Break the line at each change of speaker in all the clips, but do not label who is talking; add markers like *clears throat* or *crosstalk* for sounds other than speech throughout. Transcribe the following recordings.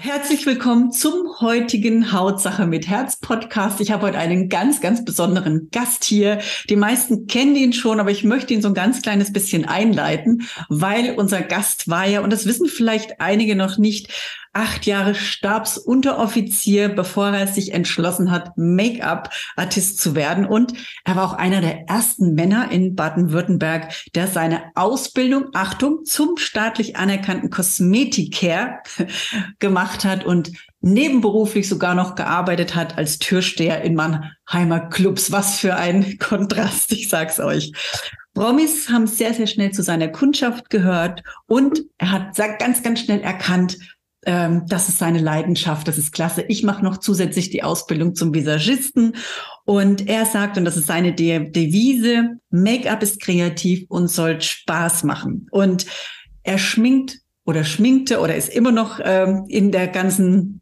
Herzlich willkommen zum heutigen Hautsache mit Herz Podcast. Ich habe heute einen ganz, ganz besonderen Gast hier. Die meisten kennen ihn schon, aber ich möchte ihn so ein ganz kleines bisschen einleiten, weil unser Gast war ja, und das wissen vielleicht einige noch nicht, acht Jahre Stabsunteroffizier, bevor er sich entschlossen hat, Make-up-Artist zu werden. Und er war auch einer der ersten Männer in Baden-Württemberg, der seine Ausbildung, Achtung, zum staatlich anerkannten Kosmetiker *laughs* gemacht hat und nebenberuflich sogar noch gearbeitet hat als Türsteher in Mannheimer Clubs. Was für ein *laughs* Kontrast, ich sag's euch. Promis haben sehr, sehr schnell zu seiner Kundschaft gehört und er hat ganz, ganz schnell erkannt, ähm, das ist seine Leidenschaft, das ist klasse. Ich mache noch zusätzlich die Ausbildung zum Visagisten und er sagt, und das ist seine De Devise, Make-up ist kreativ und soll Spaß machen. Und er schminkt oder schminkte oder ist immer noch ähm, in der ganzen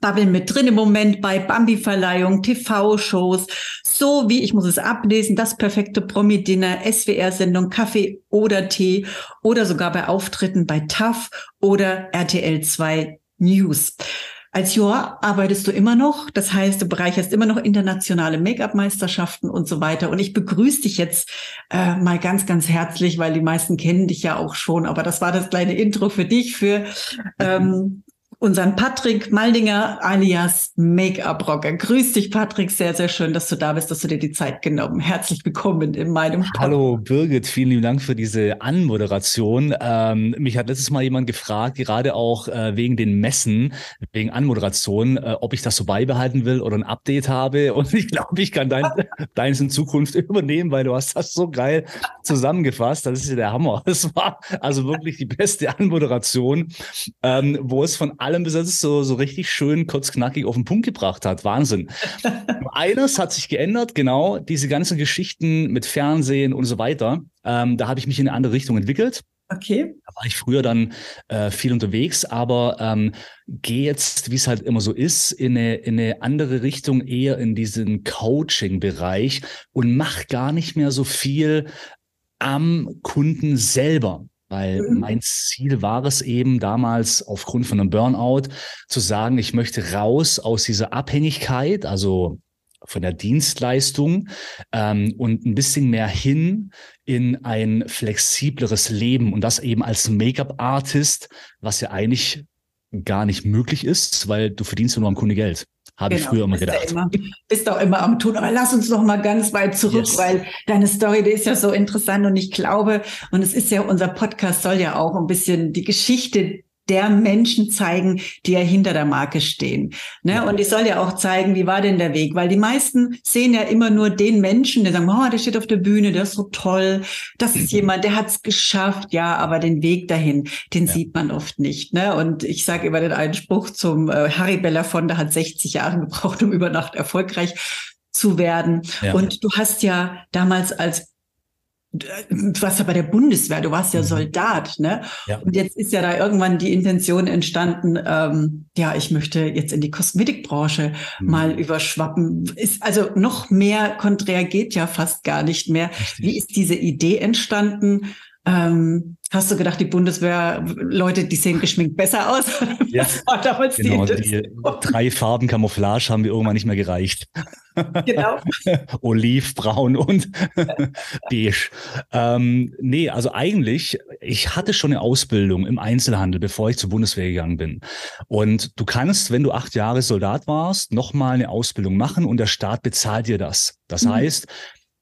Bubble mit drin im Moment bei Bambi-Verleihung, TV-Shows, so wie, ich muss es ablesen, das perfekte Promi-Dinner, SWR-Sendung, Kaffee oder Tee oder sogar bei Auftritten bei TAF oder RTL 2 News. Als Juror arbeitest du immer noch, das heißt, du bereicherst immer noch internationale Make-up-Meisterschaften und so weiter. Und ich begrüße dich jetzt äh, mal ganz, ganz herzlich, weil die meisten kennen dich ja auch schon. Aber das war das kleine Intro für dich, für *laughs* ähm, unseren Patrick Maldinger alias Make-up-Rocker. Grüß dich, Patrick. Sehr, sehr schön, dass du da bist, dass du dir die Zeit genommen. Herzlich willkommen in meinem
Talk. Hallo Birgit, vielen lieben Dank für diese Anmoderation. Ähm, mich hat letztes Mal jemand gefragt, gerade auch äh, wegen den Messen, wegen Anmoderation, äh, ob ich das so beibehalten will oder ein Update habe. *laughs* Und ich glaube, ich kann dein, deins in Zukunft übernehmen, weil du hast das so geil zusammengefasst. Das ist ja der Hammer. Das war also wirklich die beste Anmoderation, ähm, wo es von allem Besetztes so, so richtig schön kurz knackig auf den Punkt gebracht hat. Wahnsinn. *laughs* Eines hat sich geändert, genau, diese ganzen Geschichten mit Fernsehen und so weiter. Ähm, da habe ich mich in eine andere Richtung entwickelt.
Okay.
Da war ich früher dann äh, viel unterwegs, aber ähm, gehe jetzt, wie es halt immer so ist, in eine, in eine andere Richtung, eher in diesen Coaching-Bereich und mach gar nicht mehr so viel am Kunden selber. Weil mhm. mein Ziel war es eben damals aufgrund von einem Burnout zu sagen, ich möchte raus aus dieser Abhängigkeit, also von der Dienstleistung ähm, und ein bisschen mehr hin in ein flexibleres Leben und das eben als Make-up-Artist, was ja eigentlich gar nicht möglich ist, weil du verdienst ja nur am Kunde Geld. Habe genau, ich früher immer gedacht.
Immer, bist auch immer am Tun. Aber lass uns noch mal ganz weit zurück, yes. weil deine Story, die ist ja so interessant und ich glaube, und es ist ja, unser Podcast soll ja auch ein bisschen die Geschichte der Menschen zeigen, die ja hinter der Marke stehen. Ne? Und ich soll ja auch zeigen, wie war denn der Weg? Weil die meisten sehen ja immer nur den Menschen, der sagen, oh, der steht auf der Bühne, der ist so toll, das ist *clears throat* jemand, der hat es geschafft, ja, aber den Weg dahin, den ja. sieht man oft nicht. Ne? Und ich sage immer den Einspruch zum äh, Harry Belafonte hat 60 Jahre gebraucht, um über Nacht erfolgreich zu werden. Ja. Und du hast ja damals als du warst ja bei der Bundeswehr, du warst ja mhm. Soldat, ne? Ja. Und jetzt ist ja da irgendwann die Intention entstanden, ähm, ja, ich möchte jetzt in die Kosmetikbranche mhm. mal überschwappen. Ist also noch mehr konträr geht ja fast gar nicht mehr. Richtig. Wie ist diese Idee entstanden? Ähm, hast du gedacht, die Bundeswehr-Leute, die sehen geschminkt besser aus?
Ja, *laughs* genau, die, die drei Farben Camouflage haben wir irgendwann nicht mehr gereicht. Genau. *laughs* Oliv, braun und *laughs* beige. Ähm, nee, also eigentlich, ich hatte schon eine Ausbildung im Einzelhandel, bevor ich zur Bundeswehr gegangen bin. Und du kannst, wenn du acht Jahre Soldat warst, nochmal eine Ausbildung machen und der Staat bezahlt dir das. Das mhm. heißt,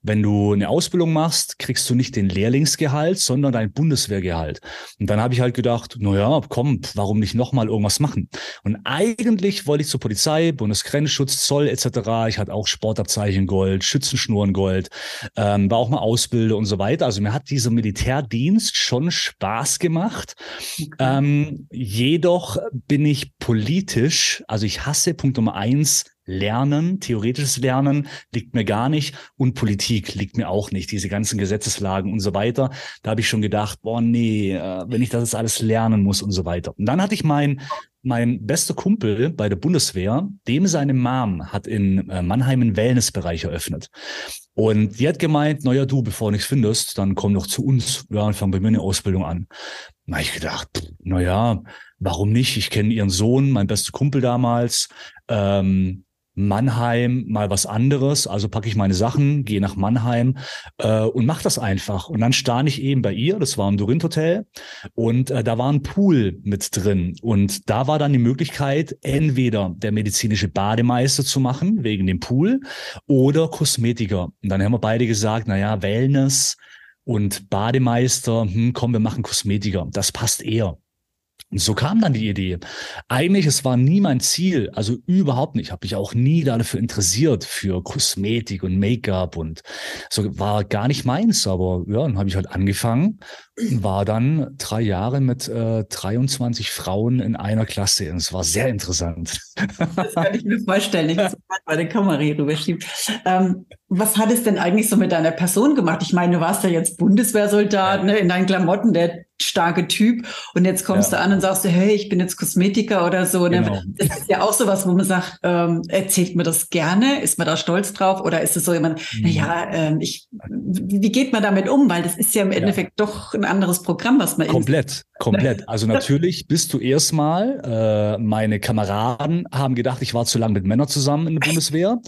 wenn du eine Ausbildung machst, kriegst du nicht den Lehrlingsgehalt, sondern dein Bundeswehrgehalt. Und dann habe ich halt gedacht, na ja, komm, warum nicht nochmal irgendwas machen? Und eigentlich wollte ich zur Polizei, Bundesgrenzschutz, Zoll etc. Ich hatte auch Sportabzeichen Gold, Schützenschnuren Gold, ähm, war auch mal Ausbilder und so weiter. Also mir hat dieser Militärdienst schon Spaß gemacht. Okay. Ähm, jedoch bin ich politisch, also ich hasse Punkt Nummer eins, Lernen, theoretisches Lernen liegt mir gar nicht und Politik liegt mir auch nicht, diese ganzen Gesetzeslagen und so weiter. Da habe ich schon gedacht, boah, nee, äh, wenn ich das jetzt alles lernen muss und so weiter. Und dann hatte ich mein, mein bester Kumpel bei der Bundeswehr, dem seine Mom hat in äh, Mannheim einen Wellnessbereich eröffnet. Und die hat gemeint, naja, du, bevor du nichts findest, dann komm doch zu uns. Ja, und fang bei mir eine Ausbildung an. Na, ich gedacht, naja, warum nicht? Ich kenne ihren Sohn, mein bester Kumpel damals. Ähm, Mannheim mal was anderes. Also packe ich meine Sachen, gehe nach Mannheim äh, und mache das einfach. Und dann stand ich eben bei ihr, das war im Dorint Hotel, und äh, da war ein Pool mit drin. Und da war dann die Möglichkeit, entweder der medizinische Bademeister zu machen, wegen dem Pool, oder Kosmetiker. Und dann haben wir beide gesagt, na ja, Wellness und Bademeister, hm, komm, wir machen Kosmetiker. Das passt eher. Und so kam dann die Idee. Eigentlich, es war nie mein Ziel, also überhaupt nicht. Ich habe mich auch nie dafür interessiert, für Kosmetik und Make-up und so war gar nicht meins. Aber ja, dann habe ich halt angefangen war dann drei Jahre mit äh, 23 Frauen in einer Klasse. Und es war sehr interessant.
Das kann ich mir vorstellen. Ich muss mal die Kamera hier rüberschieben. Ähm, was hat es denn eigentlich so mit deiner Person gemacht? Ich meine, du warst ja jetzt Bundeswehrsoldat, ne, in deinen Klamotten, der starke Typ. Und jetzt kommst ja. du an und sagst du, hey, ich bin jetzt Kosmetiker oder so. Ne? Genau. Das ist ja auch sowas, wo man sagt, ähm, erzählt mir das gerne? Ist man da stolz drauf? Oder ist es so jemand, mhm. naja, ähm, ich, wie geht man damit um? Weil das ist ja im Endeffekt ja. doch ein anderes Programm, was man
Komplett, komplett. *laughs* Also natürlich bist du erstmal, äh, meine Kameraden haben gedacht, ich war zu lange mit Männern zusammen in der Bundeswehr.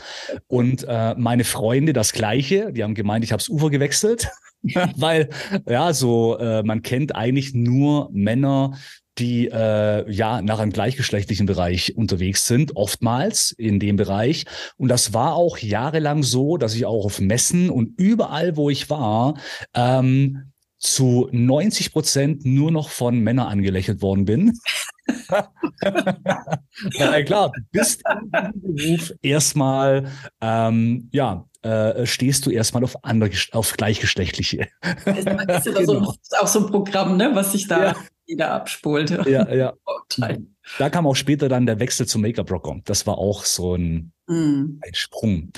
Und äh, meine Freunde das Gleiche. Die haben gemeint, ich habe das Ufer gewechselt. *laughs* Weil, ja, so, äh, man kennt eigentlich nur Männer, die äh, ja nach einem gleichgeschlechtlichen Bereich unterwegs sind, oftmals in dem Bereich. Und das war auch jahrelang so, dass ich auch auf Messen und überall, wo ich war, ähm, zu 90 Prozent nur noch von Männern angelächelt worden bin. *laughs* ja, klar, du bist im Beruf erstmal, ähm, ja, äh, stehst du erstmal auf andere, auf gleichgeschlechtliche.
Das ist, ja genau. so, auch so ein Programm, ne, was sich da ja. wieder abspult.
Ja, ja. *laughs* Da kam auch später dann der Wechsel zum Make-up-Rocker. Das war auch so ein, mm. ein Sprung,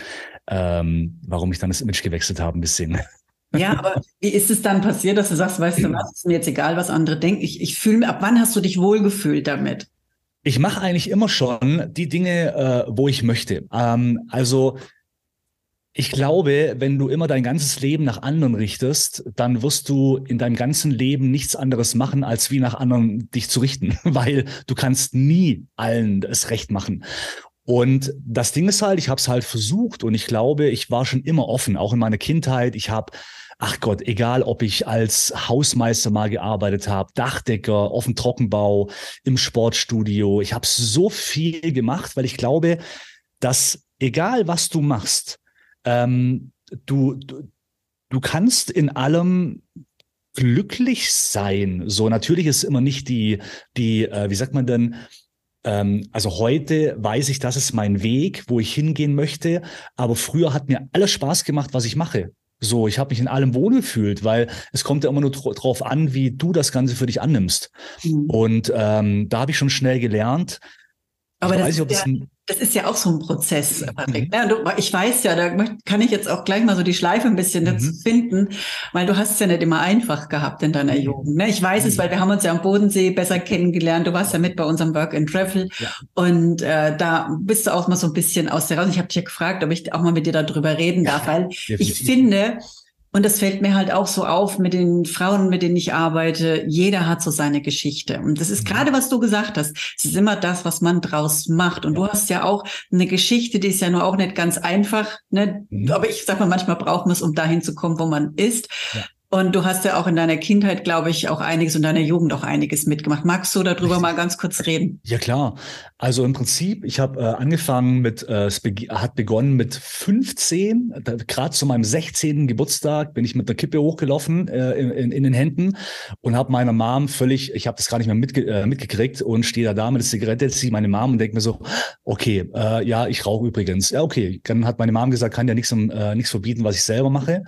ähm, warum ich dann das Image gewechselt habe ein bisschen.
Ja, aber wie ist es dann passiert, dass du sagst, weißt du was, ist mir jetzt egal, was andere denken. Ich, ich fühle, ab wann hast du dich wohlgefühlt damit?
Ich mache eigentlich immer schon die Dinge, äh, wo ich möchte. Ähm, also ich glaube, wenn du immer dein ganzes Leben nach anderen richtest, dann wirst du in deinem ganzen Leben nichts anderes machen, als wie nach anderen dich zu richten, *laughs* weil du kannst nie allen es recht machen. Und das Ding ist halt, ich habe es halt versucht und ich glaube, ich war schon immer offen, auch in meiner Kindheit. Ich habe ach Gott, egal ob ich als Hausmeister mal gearbeitet habe, Dachdecker, auf dem Trockenbau, im Sportstudio. Ich habe so viel gemacht, weil ich glaube, dass egal was du machst, ähm, du, du, du kannst in allem glücklich sein. So natürlich ist immer nicht die, die, äh, wie sagt man denn, also heute weiß ich, das ist mein Weg, wo ich hingehen möchte. Aber früher hat mir alles Spaß gemacht, was ich mache. So, ich habe mich in allem wohlgefühlt, weil es kommt ja immer nur drauf an, wie du das Ganze für dich annimmst. Mhm. Und ähm, da habe ich schon schnell gelernt.
Aber das, weiß ob ja, das ist ja auch so ein Prozess, Patrick. Mhm. Ich weiß ja, da kann ich jetzt auch gleich mal so die Schleife ein bisschen mhm. dazu finden, weil du hast es ja nicht immer einfach gehabt in deiner. Jugend. Ne? Ich weiß mhm. es, weil wir haben uns ja am Bodensee besser kennengelernt. Du warst ja mit bei unserem Work and Travel ja. und äh, da bist du auch mal so ein bisschen aus der raus. Ich habe dich ja gefragt, ob ich auch mal mit dir darüber reden darf, ja, weil definitiv. ich finde, und das fällt mir halt auch so auf mit den Frauen, mit denen ich arbeite. Jeder hat so seine Geschichte. Und das ist mhm. gerade, was du gesagt hast. Es ist immer das, was man draus macht. Und ja. du hast ja auch eine Geschichte, die ist ja nur auch nicht ganz einfach. Ne? Mhm. Aber ich sag mal, manchmal braucht man es, um dahin zu kommen, wo man ist. Ja. Und du hast ja auch in deiner Kindheit, glaube ich, auch einiges und deiner Jugend auch einiges mitgemacht. Magst du darüber mal ganz kurz reden?
Ja klar. Also im Prinzip, ich habe äh, angefangen mit, äh, es be hat begonnen mit 15, gerade zu meinem 16. Geburtstag bin ich mit einer Kippe hochgelaufen äh, in, in, den Händen und habe meiner Mom völlig, ich habe das gar nicht mehr mitge äh, mitgekriegt und stehe da da mit der Zigarette, ziehe meine Mom und denke mir so, okay, äh, ja, ich rauche übrigens. Ja, okay. Dann hat meine Mom gesagt, kann ja nichts äh, nichts verbieten, was ich selber mache.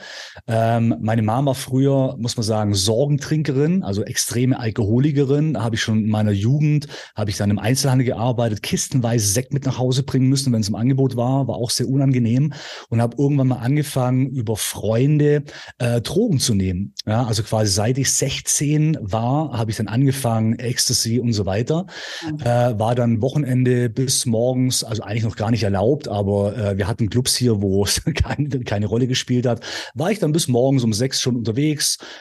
Ähm, meine Mom war früher, muss man sagen, Sorgentrinkerin, also extreme Alkoholikerin. Habe ich schon in meiner Jugend, habe ich dann im Einzelhandel gearbeitet, kistenweise Sekt mit nach Hause bringen müssen, wenn es im Angebot war, war auch sehr unangenehm und habe irgendwann mal angefangen, über Freunde äh, Drogen zu nehmen. Ja, also quasi seit ich 16 war, habe ich dann angefangen, Ecstasy und so weiter. Mhm. Äh, war dann Wochenende bis morgens, also eigentlich noch gar nicht erlaubt, aber äh, wir hatten Clubs hier, wo es *laughs* keine, keine Rolle gespielt hat. War ich dann bis morgens um sechs schon unterwegs,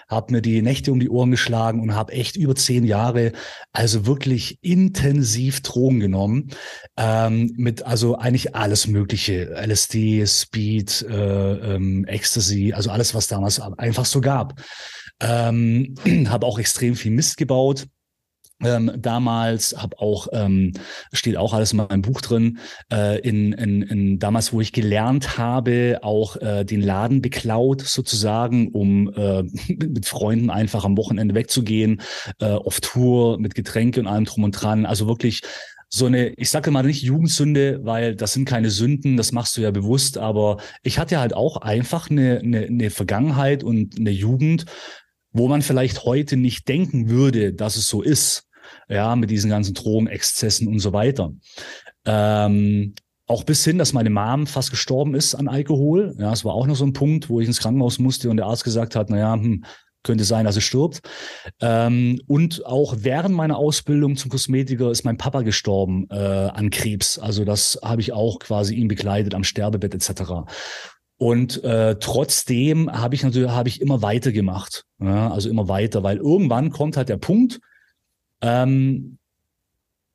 habe mir die Nächte um die Ohren geschlagen und habe echt über zehn Jahre also wirklich intensiv Drogen genommen. Ähm, mit also eigentlich alles Mögliche. LSD, Speed, äh, ähm, Ecstasy, also alles, was damals einfach so gab. Ähm, *clears throat* habe auch extrem viel Mist gebaut ähm, damals habe auch ähm, steht auch alles in meinem Buch drin äh, in, in, in damals wo ich gelernt habe auch äh, den Laden beklaut sozusagen um äh, *laughs* mit Freunden einfach am Wochenende wegzugehen äh, auf Tour mit Getränke und allem drum und dran. Also wirklich so eine, ich sage mal nicht Jugendsünde, weil das sind keine Sünden, das machst du ja bewusst, aber ich hatte halt auch einfach eine, eine, eine Vergangenheit und eine Jugend, wo man vielleicht heute nicht denken würde, dass es so ist ja, mit diesen ganzen Drogenexzessen und so weiter. Ähm, auch bis hin, dass meine Mom fast gestorben ist an Alkohol. Ja, es war auch noch so ein Punkt, wo ich ins Krankenhaus musste und der Arzt gesagt hat, naja, hm, könnte sein, dass er stirbt. Ähm, und auch während meiner Ausbildung zum Kosmetiker ist mein Papa gestorben äh, an Krebs. Also das habe ich auch quasi ihn begleitet am Sterbebett etc. Und äh, trotzdem habe ich natürlich habe ich immer weitergemacht, ja, also immer weiter, weil irgendwann kommt halt der Punkt, ähm,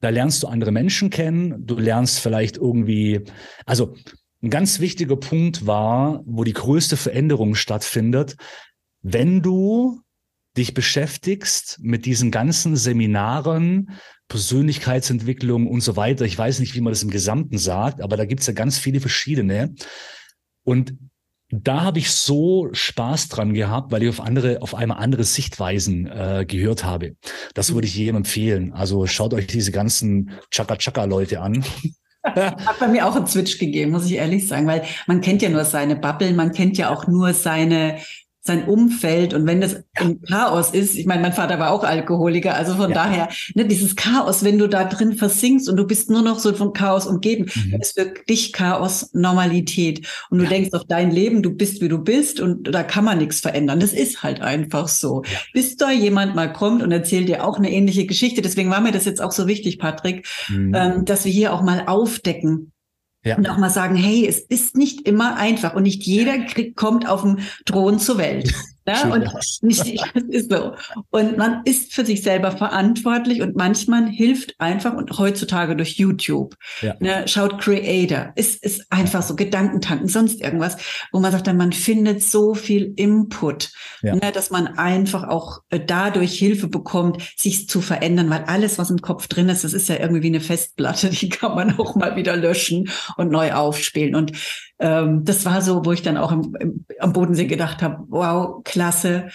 da lernst du andere Menschen kennen, du lernst vielleicht irgendwie, also ein ganz wichtiger Punkt war, wo die größte Veränderung stattfindet, wenn du dich beschäftigst mit diesen ganzen Seminaren, Persönlichkeitsentwicklung und so weiter. Ich weiß nicht, wie man das im Gesamten sagt, aber da gibt's ja ganz viele verschiedene. Und da habe ich so Spaß dran gehabt, weil ich auf andere, auf einmal andere Sichtweisen äh, gehört habe. Das würde ich jedem empfehlen. Also schaut euch diese ganzen Chaka-Chaka-Leute an. *laughs*
Hat bei mir auch einen Switch gegeben, muss ich ehrlich sagen, weil man kennt ja nur seine Bubble, man kennt ja auch nur seine sein Umfeld und wenn das im Chaos ist, ich meine, mein Vater war auch Alkoholiker, also von ja. daher, ne, dieses Chaos, wenn du da drin versinkst und du bist nur noch so von Chaos umgeben, mhm. ist für dich Chaos Normalität und du ja. denkst auf dein Leben, du bist wie du bist und da kann man nichts verändern. Das ist halt einfach so. Ja. Bis da jemand mal kommt und erzählt dir auch eine ähnliche Geschichte. Deswegen war mir das jetzt auch so wichtig, Patrick, mhm. ähm, dass wir hier auch mal aufdecken, ja. Und auch mal sagen, hey, es ist nicht immer einfach und nicht jeder kriegt, kommt auf dem Thron zur Welt. *laughs* Ne? Und nicht, das *laughs* ist so. Und man ist für sich selber verantwortlich und manchmal hilft einfach und heutzutage durch YouTube. Ja. Ne, schaut Creator. Ist, ist einfach so Gedankentanken, sonst irgendwas, wo man sagt, dann man findet so viel Input, ja. ne, dass man einfach auch äh, dadurch Hilfe bekommt, sich zu verändern, weil alles, was im Kopf drin ist, das ist ja irgendwie wie eine Festplatte, *laughs* die kann man auch mal wieder löschen und neu aufspielen. Und ähm, das war so, wo ich dann auch im, im, am Bodensee gedacht habe, wow, klasse.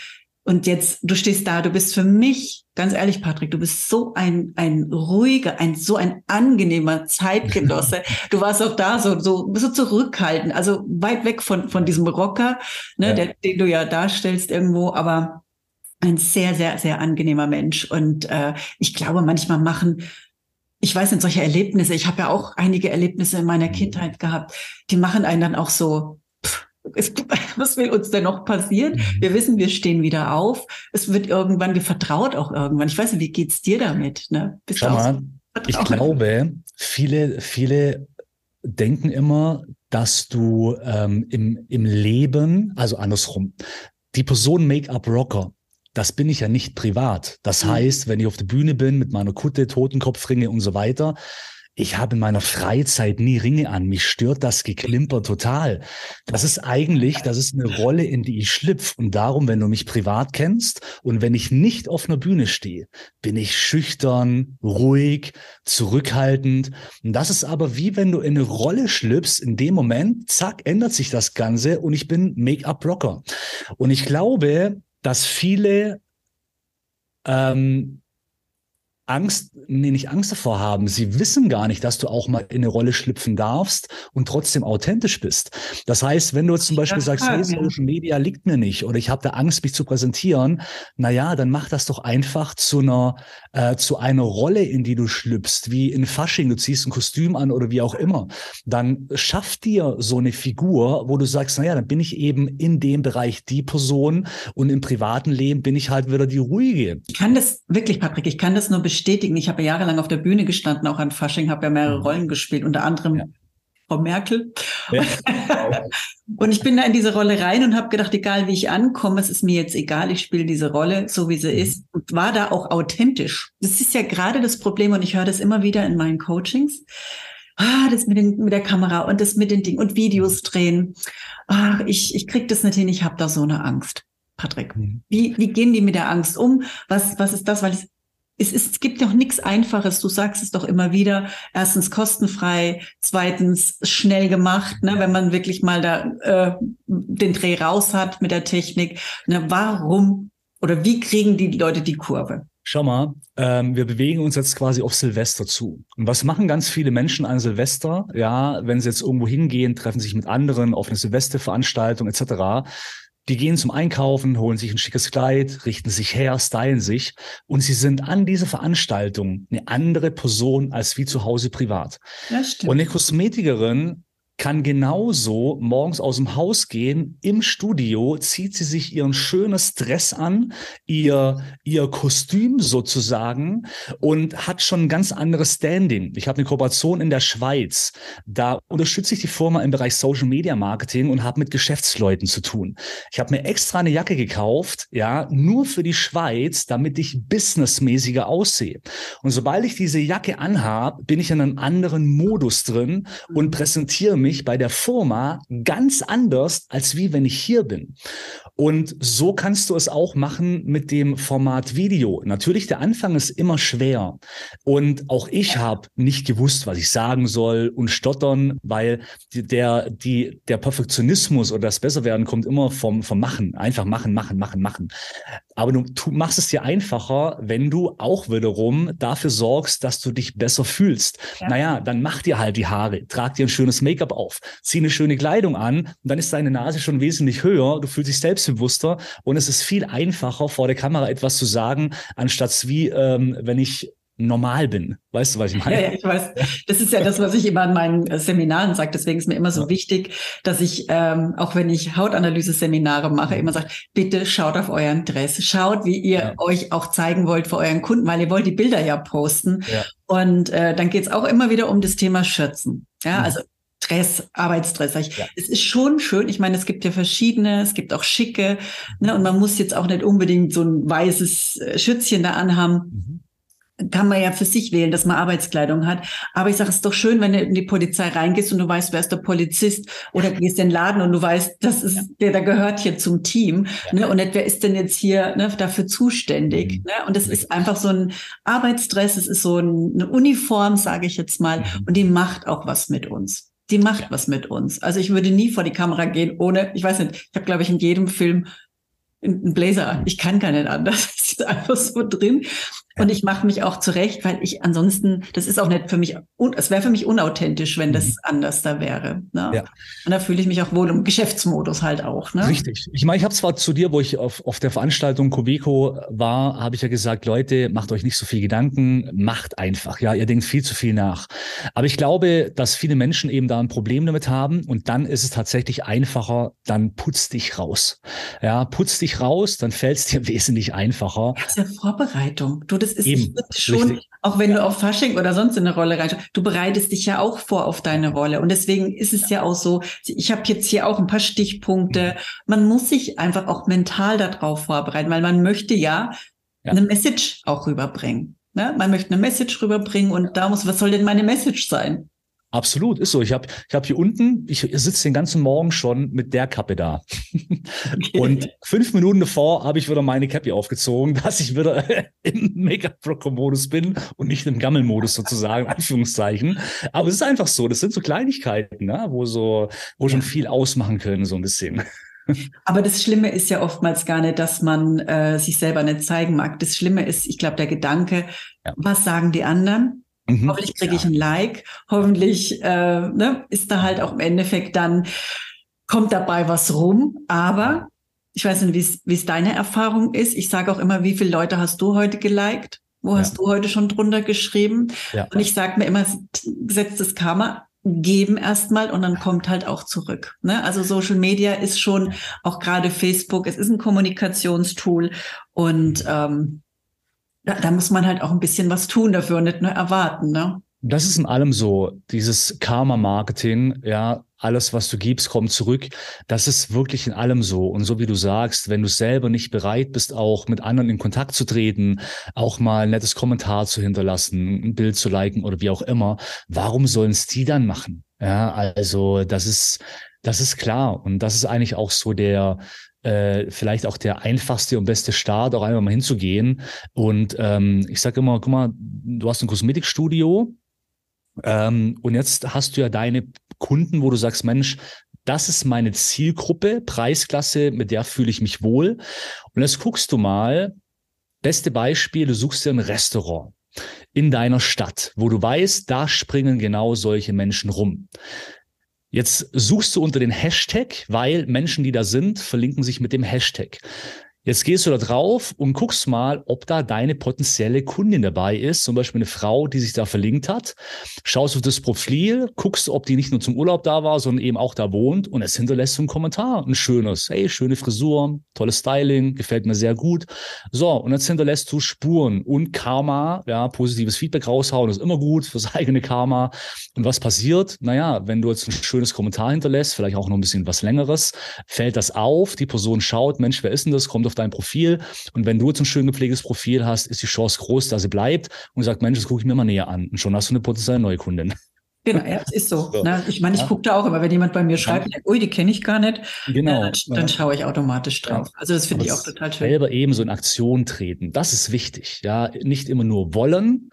Und jetzt, du stehst da, du bist für mich, ganz ehrlich, Patrick, du bist so ein, ein ruhiger, ein, so ein angenehmer Zeitgenosse. *laughs* Du warst auch da so, so, so zurückhaltend, also weit weg von, von diesem Rocker, ne, ja. der, den du ja darstellst irgendwo, aber ein sehr, sehr, sehr angenehmer Mensch. Und äh, ich glaube, manchmal machen ich weiß nicht, solche Erlebnisse, ich habe ja auch einige Erlebnisse in meiner mhm. Kindheit gehabt, die machen einen dann auch so, pff, es, *laughs* was will uns denn noch passieren? Mhm. Wir wissen, wir stehen wieder auf. Es wird irgendwann, wir vertraut auch irgendwann. Ich weiß nicht, wie geht's dir damit? Ne?
Bist Schau mal, ich glaube, viele, viele denken immer, dass du ähm, im, im Leben, also andersrum, die Person Make-up-Rocker, das bin ich ja nicht privat. Das mhm. heißt, wenn ich auf der Bühne bin mit meiner Kutte, Totenkopfringe und so weiter, Ich habe in meiner Freizeit nie Ringe an. Mich stört das Geklimper total. Das ist eigentlich, das ist eine Rolle, in die ich schlüpfe. Und darum, wenn du mich privat kennst und wenn ich nicht auf einer Bühne stehe, bin ich schüchtern, ruhig, zurückhaltend. Und das ist aber wie wenn du in eine Rolle schlüpfst. In dem Moment, zack, ändert sich das Ganze und ich bin Make-up-Rocker. Und ich glaube, dass viele ähm, Angst, nee, nicht Angst davor haben. Sie wissen gar nicht, dass du auch mal in eine Rolle schlüpfen darfst und trotzdem authentisch bist. Das heißt, wenn du jetzt zum Beispiel sagst, hey, Social Media liegt mir nicht oder ich habe da Angst, mich zu präsentieren, na ja, dann mach das doch einfach zu einer, äh, zu einer Rolle, in die du schlüpfst, wie in Fasching, du ziehst ein Kostüm an oder wie auch immer. Dann schaff dir so eine Figur, wo du sagst, na ja, dann bin ich eben in dem Bereich die Person und im privaten Leben bin ich halt wieder die ruhige.
Ich kann das wirklich, Patrick, ich kann das nur bestätigen bestätigen. Ich habe ja jahrelang auf der Bühne gestanden, auch an Fasching, habe ja mehrere mhm. Rollen gespielt, unter anderem ja. Frau Merkel. Ja. *laughs* und ich bin da in diese Rolle rein und habe gedacht, egal wie ich ankomme, es ist mir jetzt egal, ich spiele diese Rolle so, wie sie mhm. ist und war da auch authentisch. Das ist ja gerade das Problem und ich höre das immer wieder in meinen Coachings. Ah, das mit, den, mit der Kamera und das mit den Dingen und Videos drehen. Ach, ich, ich krieg das nicht hin, ich habe da so eine Angst. Patrick, mhm. wie, wie gehen die mit der Angst um? Was, was ist das? Weil es es, ist, es gibt doch nichts Einfaches. Du sagst es doch immer wieder. Erstens kostenfrei, zweitens schnell gemacht, ne, wenn man wirklich mal da äh, den Dreh raus hat mit der Technik. Ne, warum oder wie kriegen die Leute die Kurve?
Schau mal, ähm, wir bewegen uns jetzt quasi auf Silvester zu. Und was machen ganz viele Menschen an Silvester? Ja, wenn sie jetzt irgendwo hingehen, treffen sich mit anderen auf eine Silvesterveranstaltung etc die gehen zum Einkaufen, holen sich ein schickes Kleid, richten sich her, stylen sich und sie sind an dieser Veranstaltung eine andere Person als wie zu Hause privat. Das stimmt. Und eine Kosmetikerin kann genauso morgens aus dem Haus gehen, im Studio zieht sie sich ihren schönes Dress an, ihr, ihr Kostüm sozusagen und hat schon ein ganz anderes Standing. Ich habe eine Kooperation in der Schweiz. Da unterstütze ich die Firma im Bereich Social Media Marketing und habe mit Geschäftsleuten zu tun. Ich habe mir extra eine Jacke gekauft, ja, nur für die Schweiz, damit ich businessmäßiger aussehe. Und sobald ich diese Jacke anhabe, bin ich in einem anderen Modus drin und präsentiere mich mich bei der Firma ganz anders, als wie wenn ich hier bin. Und so kannst du es auch machen mit dem Format Video. Natürlich, der Anfang ist immer schwer. Und auch ich habe nicht gewusst, was ich sagen soll und stottern, weil der, die, der Perfektionismus oder das Besserwerden kommt immer vom, vom Machen. Einfach machen, machen, machen, machen. Aber du, du machst es dir einfacher, wenn du auch wiederum dafür sorgst, dass du dich besser fühlst. Ja. Naja, dann mach dir halt die Haare, trag dir ein schönes Make-up auf, zieh eine schöne Kleidung an und dann ist deine Nase schon wesentlich höher, du fühlst dich selbstbewusster und es ist viel einfacher, vor der Kamera etwas zu sagen, anstatt wie, ähm, wenn ich normal bin. Weißt du, was ich meine?
Ja, ich weiß. Das ist ja das, was ich immer an meinen äh, Seminaren sage. Deswegen ist mir immer so ja. wichtig, dass ich, ähm, auch wenn ich Hautanalyse-Seminare mache, immer sage, bitte schaut auf euren Dress. Schaut, wie ihr ja. euch auch zeigen wollt für euren Kunden, weil ihr wollt die Bilder ja posten. Ja. Und äh, dann geht's auch immer wieder um das Thema Schürzen. Ja, mhm. Also Dress, Arbeitsdress. Ja. Es ist schon schön. Ich meine, es gibt ja verschiedene, es gibt auch schicke, ne, und man muss jetzt auch nicht unbedingt so ein weißes äh, Schützchen da anhaben. Mhm kann man ja für sich wählen, dass man Arbeitskleidung hat. Aber ich sage, es ist doch schön, wenn du in die Polizei reingehst und du weißt, wer ist der Polizist oder gehst in den Laden und du weißt, das ist der, der gehört hier zum Team. Ja. Ne? Und nicht, wer ist denn jetzt hier ne, dafür zuständig? Mhm. Ne? Und das ist einfach so ein Arbeitsdress, es ist so ein, eine Uniform, sage ich jetzt mal, mhm. und die macht auch was mit uns. Die macht ja. was mit uns. Also ich würde nie vor die Kamera gehen, ohne, ich weiß nicht, ich habe, glaube ich, in jedem Film einen Blazer an. Ich kann gar nicht anders. *laughs* Das ist einfach so drin. Und ich mache mich auch zurecht, weil ich ansonsten, das ist auch nicht für mich, es wäre für mich unauthentisch, wenn das mhm. anders da wäre. Ne? Ja. Und da fühle ich mich auch wohl im Geschäftsmodus halt auch. Ne?
Richtig. Ich meine, ich habe zwar zu dir, wo ich auf, auf der Veranstaltung Coveco war, habe ich ja gesagt, Leute, macht euch nicht so viel Gedanken, macht einfach. Ja, ihr denkt viel zu viel nach. Aber ich glaube, dass viele Menschen eben da ein Problem damit haben und dann ist es tatsächlich einfacher, dann putz dich raus. Ja, putz dich raus, dann fällt es dir *laughs* wesentlich einfacher.
Das ist ja Vorbereitung. Du, das das ist Eben, schon, richtig. auch wenn du auf Fasching oder sonst in eine Rolle reinschaust, du bereitest dich ja auch vor auf deine Rolle. Und deswegen ist es ja auch so, ich habe jetzt hier auch ein paar Stichpunkte. Man muss sich einfach auch mental darauf vorbereiten, weil man möchte ja, ja. eine Message auch rüberbringen. Ne? Man möchte eine Message rüberbringen und da muss, was soll denn meine Message sein?
Absolut, ist so. Ich habe ich hab hier unten, ich sitze den ganzen Morgen schon mit der Kappe da. Und fünf Minuten davor habe ich wieder meine Kappe aufgezogen, *laughs* dass ich wieder im Make-up-Modus bin und nicht im Gammelmodus sozusagen, Anführungszeichen. Aber es ist einfach so, das sind so Kleinigkeiten, ne? wo so, wo schon viel ausmachen können, so ein bisschen.
Aber das Schlimme ist ja oftmals gar nicht, dass man äh, sich selber nicht zeigen mag. Das Schlimme ist, ich glaube, der Gedanke, ja. was sagen die anderen? Mhm. Hoffentlich kriege ich ein Like. Hoffentlich äh, ne, ist da halt auch im Endeffekt dann, kommt dabei was rum. Aber ich weiß nicht, wie es deine Erfahrung ist. Ich sage auch immer, wie viele Leute hast du heute geliked? Wo ja. hast du heute schon drunter geschrieben? Ja. Und ich sage mir immer, gesetztes Karma, geben erstmal und dann kommt halt auch zurück. Ne? Also Social Media ist schon auch gerade Facebook, es ist ein Kommunikationstool und ähm, da, da muss man halt auch ein bisschen was tun dafür und nicht nur erwarten. Ne?
Das ist in allem so, dieses Karma-Marketing, ja, alles, was du gibst, kommt zurück. Das ist wirklich in allem so. Und so wie du sagst, wenn du selber nicht bereit bist, auch mit anderen in Kontakt zu treten, auch mal ein nettes Kommentar zu hinterlassen, ein Bild zu liken oder wie auch immer, warum sollen es die dann machen? Ja, also das ist, das ist klar. Und das ist eigentlich auch so der, äh, vielleicht auch der einfachste und beste Start, auch einmal mal hinzugehen. Und ähm, ich sage immer, guck mal, du hast ein Kosmetikstudio ähm, und jetzt hast du ja deine Kunden, wo du sagst, Mensch, das ist meine Zielgruppe, Preisklasse, mit der fühle ich mich wohl. Und jetzt guckst du mal, beste Beispiel, du suchst dir ein Restaurant in deiner Stadt, wo du weißt, da springen genau solche Menschen rum. Jetzt suchst du unter den Hashtag, weil Menschen, die da sind, verlinken sich mit dem Hashtag. Jetzt gehst du da drauf und guckst mal, ob da deine potenzielle Kundin dabei ist, zum Beispiel eine Frau, die sich da verlinkt hat. Schaust auf das Profil, guckst, ob die nicht nur zum Urlaub da war, sondern eben auch da wohnt und es hinterlässt so ein Kommentar, ein schönes, hey, schöne Frisur, tolles Styling, gefällt mir sehr gut. So, und jetzt hinterlässt du Spuren und Karma, ja, positives Feedback raushauen, ist immer gut fürs *laughs* eigene Karma. Und was passiert? Naja, wenn du jetzt ein schönes Kommentar hinterlässt, vielleicht auch noch ein bisschen was längeres, fällt das auf, die Person schaut, Mensch, wer ist denn das? Kommt auf dein Profil. Und wenn du jetzt ein schön gepflegtes Profil hast, ist die Chance groß, dass sie bleibt und sagt, Mensch, das gucke ich mir mal näher an. Und schon hast du eine potenzielle neue Kundin.
Genau, ja, das ist so. so. Ne? Ich meine, ich ja. gucke da auch immer, wenn jemand bei mir schreibt, ja. ui, die kenne ich gar nicht, genau. dann, dann schaue ich automatisch drauf. Also das finde ich auch total schön.
Selber eben so in Aktion treten, das ist wichtig. Ja, nicht immer nur wollen,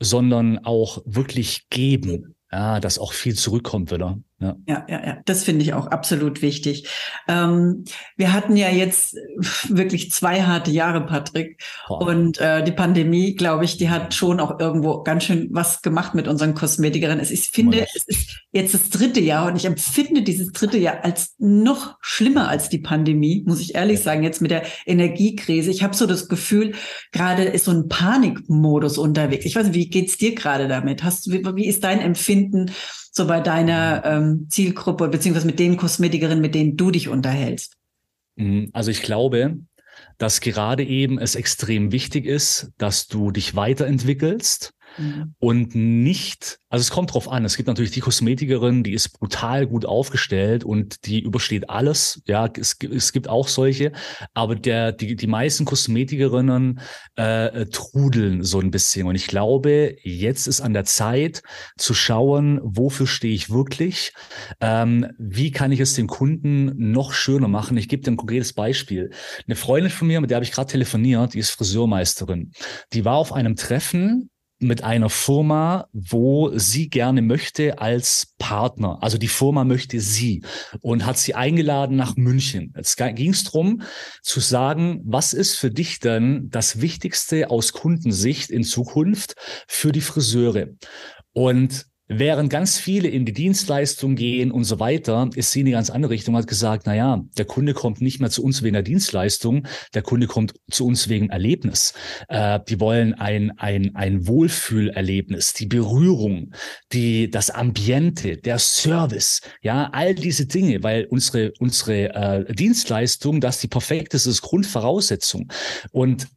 sondern auch wirklich geben. Ja, dass auch viel zurückkommt wieder.
Ja, ja, ja, ja. das finde ich auch absolut wichtig. Ähm, wir hatten ja jetzt *laughs* wirklich zwei harte Jahre, Patrick. Boah. Und äh, die Pandemie, glaube ich, die hat schon auch irgendwo ganz schön was gemacht mit unseren Kosmetikerinnen. Ich finde, es ist jetzt das dritte Jahr und ich empfinde dieses dritte Jahr als noch schlimmer als die Pandemie, muss ich ehrlich sagen, jetzt mit der Energiekrise. Ich habe so das Gefühl, gerade ist so ein Panikmodus unterwegs. Ich weiß nicht, wie geht's dir gerade damit? Hast du, wie, wie ist dein Empfinden? So bei deiner ähm, Zielgruppe, beziehungsweise mit den Kosmetikerinnen, mit denen du dich unterhältst?
Mhm. Also ich glaube, dass gerade eben es extrem wichtig ist, dass du dich weiterentwickelst Mhm. Und nicht, also es kommt drauf an. Es gibt natürlich die Kosmetikerin, die ist brutal gut aufgestellt und die übersteht alles. Ja, es, es gibt auch solche, aber der, die, die meisten Kosmetikerinnen äh, trudeln so ein bisschen. Und ich glaube, jetzt ist an der Zeit zu schauen, wofür stehe ich wirklich? Ähm, wie kann ich es dem Kunden noch schöner machen? Ich gebe dir ein konkretes Beispiel. Eine Freundin von mir, mit der habe ich gerade telefoniert, die ist Friseurmeisterin. Die war auf einem Treffen mit einer Firma, wo sie gerne möchte als Partner. Also die Firma möchte sie und hat sie eingeladen nach München. Jetzt ging es darum zu sagen, was ist für dich denn das Wichtigste aus Kundensicht in Zukunft für die Friseure? Und Während ganz viele in die Dienstleistung gehen und so weiter, ist sie in eine ganz andere Richtung, hat gesagt, na ja, der Kunde kommt nicht mehr zu uns wegen der Dienstleistung, der Kunde kommt zu uns wegen Erlebnis. Äh, die wollen ein, ein, ein Wohlfühlerlebnis, die Berührung, die, das Ambiente, der Service, ja, all diese Dinge, weil unsere, unsere äh, Dienstleistung, das die perfekteste Grundvoraussetzung. Und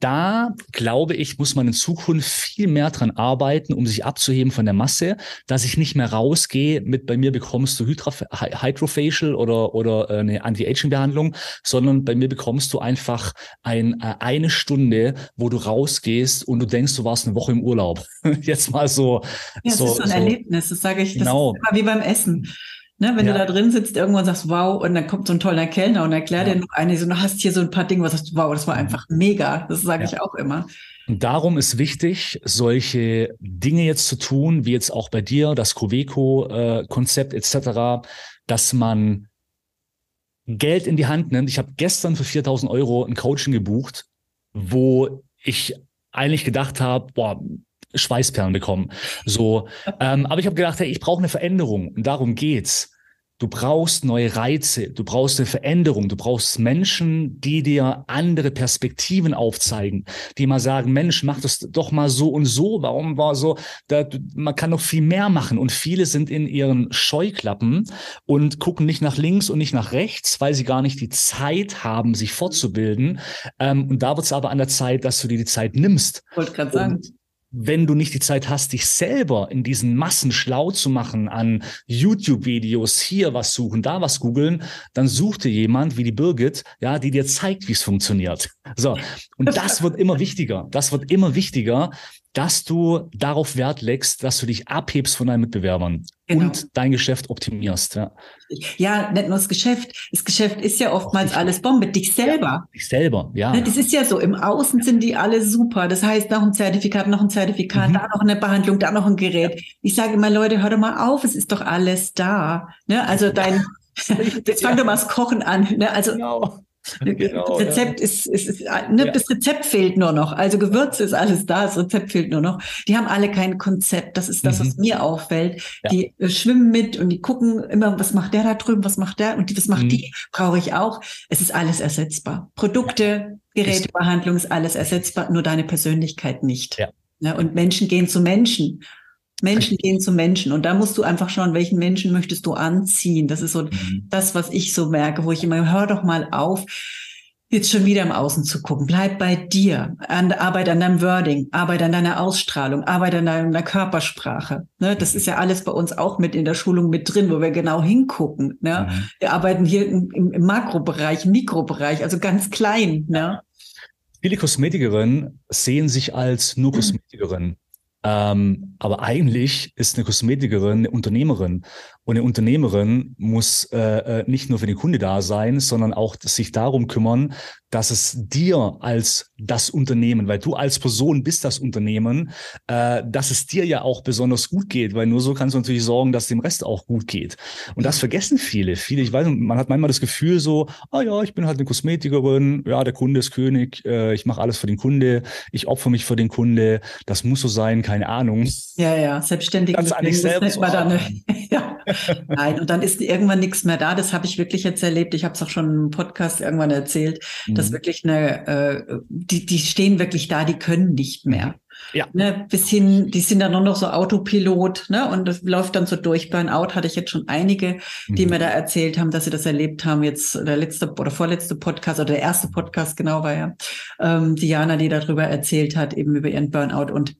da glaube ich, muss man in Zukunft viel mehr dran arbeiten, um sich abzuheben von der Masse, dass ich nicht mehr rausgehe mit, bei mir bekommst du Hydra Hydrofacial oder, oder äh, eine Anti-Aging-Behandlung, sondern bei mir bekommst du einfach ein, äh, eine Stunde, wo du rausgehst und du denkst, du warst eine Woche im Urlaub. *laughs* Jetzt mal so.
Ja,
so,
ist so ein
so,
Erlebnis, das sage ich, das
genau.
ist immer wie beim Essen. Ne, wenn ja. du da drin sitzt, irgendwann sagst, wow, und dann kommt so ein toller Kellner und erklärt ja. dir noch eine, so, du hast hier so ein paar Dinge, was sagst wow, das war mhm. einfach mega. Das sage ja. ich auch immer.
Und darum ist wichtig, solche Dinge jetzt zu tun, wie jetzt auch bei dir, das Coveco-Konzept äh, etc., dass man Geld in die Hand nimmt. Ich habe gestern für 4000 Euro ein Coaching gebucht, wo ich eigentlich gedacht habe, boah, Schweißperlen bekommen. So, ähm, aber ich habe gedacht, hey, ich brauche eine Veränderung. Und darum geht's. Du brauchst neue Reize, du brauchst eine Veränderung, du brauchst Menschen, die dir andere Perspektiven aufzeigen, die mal sagen, Mensch, mach das doch mal so und so, warum war so, da, man kann noch viel mehr machen. Und viele sind in ihren Scheuklappen und gucken nicht nach links und nicht nach rechts, weil sie gar nicht die Zeit haben, sich fortzubilden. Ähm, und da wird es aber an der Zeit, dass du dir die Zeit nimmst.
Wollte gerade sagen
wenn du nicht die Zeit hast, dich selber in diesen Massen schlau zu machen, an YouTube-Videos, hier was suchen, da was googeln, dann such dir jemand wie die Birgit, ja, die dir zeigt, wie es funktioniert. So. Und das wird immer wichtiger. Das wird immer wichtiger, dass du darauf Wert legst, dass du dich abhebst von deinen Mitbewerbern genau. und dein Geschäft optimierst. Ja.
ja, nicht nur das Geschäft. Das Geschäft ist ja oftmals alles Bombe. Dich selber. Ja,
dich selber, ja.
Ne, das ist ja so. Im Außen sind die alle super. Das heißt, noch ein Zertifikat, noch ein Zertifikat, mhm. da noch eine Behandlung, da noch ein Gerät. Ich sage immer, Leute, hör doch mal auf. Es ist doch alles da. Ne? Also dein, *laughs* jetzt fang doch mal das Kochen an. Ne? Also, genau. Genau, das Rezept ja. ist, ist, ist ne, ja. das Rezept fehlt nur noch. Also Gewürze ist alles da, das Rezept fehlt nur noch. Die haben alle kein Konzept. Das ist das, mhm. was mir auffällt. Ja. Die äh, schwimmen mit und die gucken immer, was macht der da drüben, was macht der und die, was macht mhm. die, brauche ich auch. Es ist alles ersetzbar. Produkte, Gerätebehandlung ist alles ersetzbar, nur deine Persönlichkeit nicht. Ja. Ne, und Menschen gehen zu Menschen. Menschen gehen zu Menschen und da musst du einfach schauen, welchen Menschen möchtest du anziehen. Das ist so mhm. das, was ich so merke, wo ich immer, hör doch mal auf, jetzt schon wieder im Außen zu gucken. Bleib bei dir. An, arbeit an deinem Wording, arbeit an deiner Ausstrahlung, arbeit an deiner Körpersprache. Ne? Das ist ja alles bei uns auch mit in der Schulung mit drin, wo wir genau hingucken. Ne? Mhm. Wir arbeiten hier im, im Makrobereich, im Mikrobereich, also ganz klein. Ne?
Viele Kosmetikerinnen sehen sich als nur *clears throat* Kosmetikerin. Ähm, aber eigentlich ist eine Kosmetikerin eine Unternehmerin. Und eine Unternehmerin muss äh, äh, nicht nur für den Kunde da sein, sondern auch sich darum kümmern, dass es dir als das Unternehmen, weil du als Person bist das Unternehmen, äh, dass es dir ja auch besonders gut geht, weil nur so kannst du natürlich sorgen, dass dem Rest auch gut geht. Und das vergessen viele. Viele, ich weiß, man hat manchmal das Gefühl so, ah ja, ich bin halt eine Kosmetikerin, ja, der Kunde ist König, äh, ich mache alles für den Kunde, ich opfer mich für den Kunde, das muss so sein, keine Ahnung.
Ja, ja, selbstständig. Ganz eigentlich selber. *laughs* ja. Nein, und dann ist irgendwann nichts mehr da. Das habe ich wirklich jetzt erlebt. Ich habe es auch schon im Podcast irgendwann erzählt, mhm. dass wirklich eine, äh, die, die stehen wirklich da, die können nicht mehr. Ja. Ne, bis hin, die sind dann nur noch so Autopilot, ne? Und das läuft dann so durch. Burnout hatte ich jetzt schon einige, die mhm. mir da erzählt haben, dass sie das erlebt haben. Jetzt der letzte oder vorletzte Podcast oder der erste Podcast, genau war ja ähm, Diana, die darüber erzählt hat, eben über ihren Burnout. Und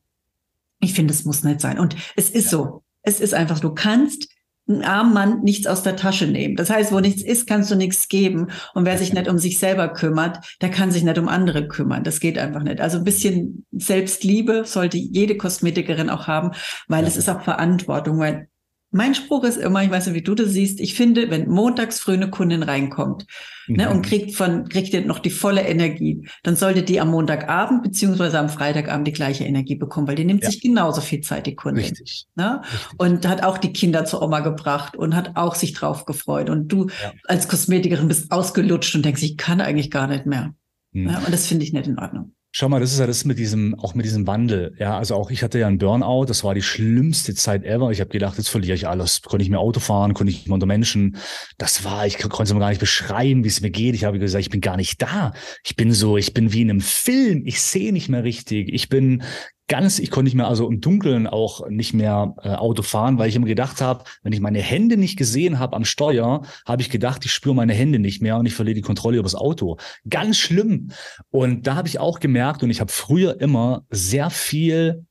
ich finde, es muss nicht sein. Und es ist ja. so. Es ist einfach, du kannst ein armer Mann nichts aus der Tasche nehmen. Das heißt, wo nichts ist, kannst du nichts geben. Und wer sich nicht um sich selber kümmert, der kann sich nicht um andere kümmern. Das geht einfach nicht. Also ein bisschen Selbstliebe sollte jede Kosmetikerin auch haben, weil es ist auch Verantwortung. Weil mein Spruch ist immer, ich weiß nicht, wie du das siehst, ich finde, wenn montags früh eine Kundin reinkommt mhm. ne, und kriegt von, kriegt noch die volle Energie, dann sollte die am Montagabend beziehungsweise am Freitagabend die gleiche Energie bekommen, weil die nimmt ja. sich genauso viel Zeit, die Kundin. Richtig. Ne? Richtig. Und hat auch die Kinder zur Oma gebracht und hat auch sich drauf gefreut. Und du ja. als Kosmetikerin bist ausgelutscht und denkst, ich kann eigentlich gar nicht mehr. Mhm. Ne? Und das finde ich nicht in Ordnung.
Schau mal, das ist ja das mit diesem, auch mit diesem Wandel. Ja, also auch ich hatte ja einen Burnout, das war die schlimmste Zeit ever. Ich habe gedacht, jetzt verliere ich alles. Konnte ich mehr Auto fahren, konnte ich mehr unter Menschen. Das war, ich konnte es mir gar nicht beschreiben, wie es mir geht. Ich habe gesagt, ich bin gar nicht da. Ich bin so, ich bin wie in einem Film. Ich sehe nicht mehr richtig. Ich bin ganz, ich konnte nicht mehr, also im Dunkeln auch nicht mehr äh, Auto fahren, weil ich immer gedacht habe, wenn ich meine Hände nicht gesehen habe am Steuer, habe ich gedacht, ich spüre meine Hände nicht mehr und ich verliere die Kontrolle über das Auto. Ganz schlimm. Und da habe ich auch gemerkt, und ich habe früher immer sehr viel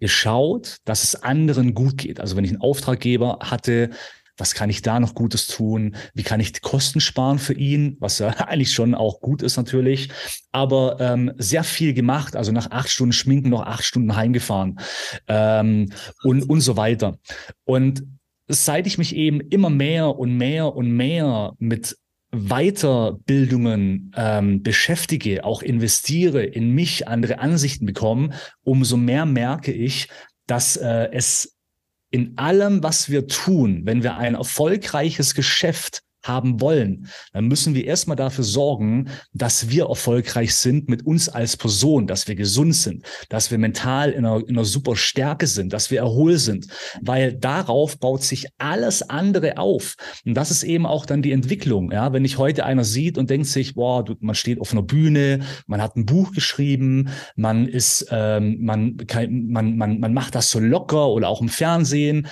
geschaut, dass es anderen gut geht. Also wenn ich einen Auftraggeber hatte, was kann ich da noch Gutes tun? Wie kann ich die Kosten sparen für ihn? Was ja *laughs* eigentlich schon auch gut ist natürlich. Aber ähm, sehr viel gemacht, also nach acht Stunden Schminken noch acht Stunden heimgefahren ähm, und, und so weiter. Und seit ich mich eben immer mehr und mehr und mehr mit Weiterbildungen ähm, beschäftige, auch investiere in mich, andere Ansichten bekomme, umso mehr merke ich, dass äh, es in allem, was wir tun, wenn wir ein erfolgreiches Geschäft haben wollen, dann müssen wir erstmal dafür sorgen, dass wir erfolgreich sind mit uns als Person, dass wir gesund sind, dass wir mental in einer, in einer super Stärke sind, dass wir erholt sind, weil darauf baut sich alles andere auf. Und das ist eben auch dann die Entwicklung. Ja, wenn ich heute einer sieht und denkt sich, boah, man steht auf einer Bühne, man hat ein Buch geschrieben, man ist, ähm, man, man, man, man macht das so locker oder auch im Fernsehen,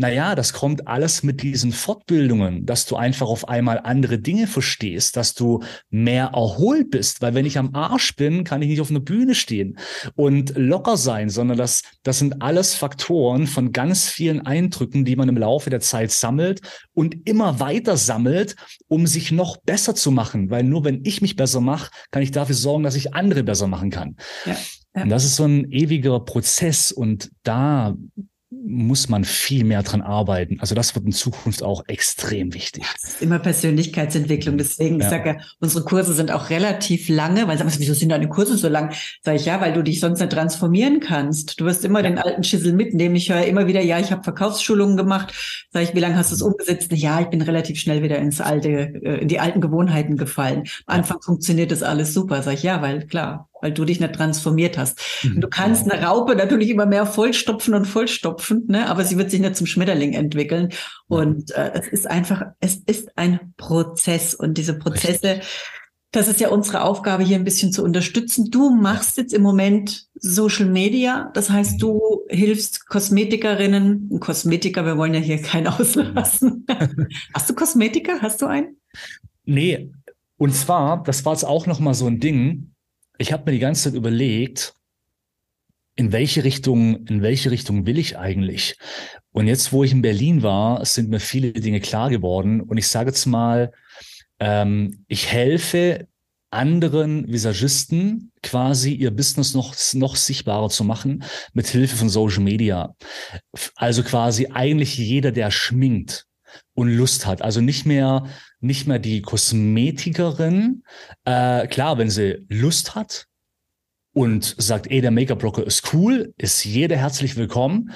naja, das kommt alles mit diesen Fortbildungen, dass du einfach auf einmal andere Dinge verstehst, dass du mehr erholt bist. Weil wenn ich am Arsch bin, kann ich nicht auf einer Bühne stehen und locker sein, sondern das, das sind alles Faktoren von ganz vielen Eindrücken, die man im Laufe der Zeit sammelt und immer weiter sammelt, um sich noch besser zu machen. Weil nur wenn ich mich besser mache, kann ich dafür sorgen, dass ich andere besser machen kann. Ja. Ja. Und das ist so ein ewiger Prozess und da muss man viel mehr dran arbeiten. Also das wird in Zukunft auch extrem wichtig.
Das ist immer Persönlichkeitsentwicklung. Deswegen, ja. ich sage ja, unsere Kurse sind auch relativ lange, weil sagen wir, wieso sind deine Kurse so lang? Sage ich, ja, weil du dich sonst nicht transformieren kannst. Du wirst immer ja. den alten Schissel mitnehmen. Ich höre immer wieder, ja, ich habe Verkaufsschulungen gemacht. Sage ich, wie lange hast du es umgesetzt? Ja, ich bin relativ schnell wieder ins alte, äh, in die alten Gewohnheiten gefallen. Am Anfang funktioniert das alles super. Sage ich, ja, weil klar, weil du dich nicht transformiert hast. Und du mhm. kannst eine Raupe natürlich immer mehr vollstopfen und vollstopfen, ne? aber sie wird sich nicht zum Schmetterling entwickeln. Und äh, es ist einfach, es ist ein Prozess und diese Prozesse, Richtig. das ist ja unsere Aufgabe hier ein bisschen zu unterstützen. Du machst jetzt im Moment Social Media, das heißt, mhm. du hilfst Kosmetikerinnen Kosmetiker, wir wollen ja hier keinen *laughs* auslassen. Hast du Kosmetiker? Hast du einen?
Nee, und zwar, das war jetzt auch noch mal so ein Ding, ich habe mir die ganze Zeit überlegt, in welche Richtung, in welche Richtung will ich eigentlich? Und jetzt, wo ich in Berlin war, sind mir viele Dinge klar geworden. Und ich sage jetzt mal, ähm, ich helfe anderen Visagisten quasi ihr Business noch, noch sichtbarer zu machen mit Hilfe von Social Media. Also quasi eigentlich jeder, der schminkt und Lust hat. Also nicht mehr nicht mehr die Kosmetikerin. Äh, klar, wenn sie Lust hat und sagt, ey, der Make-up-Blocker ist cool, ist jeder herzlich willkommen.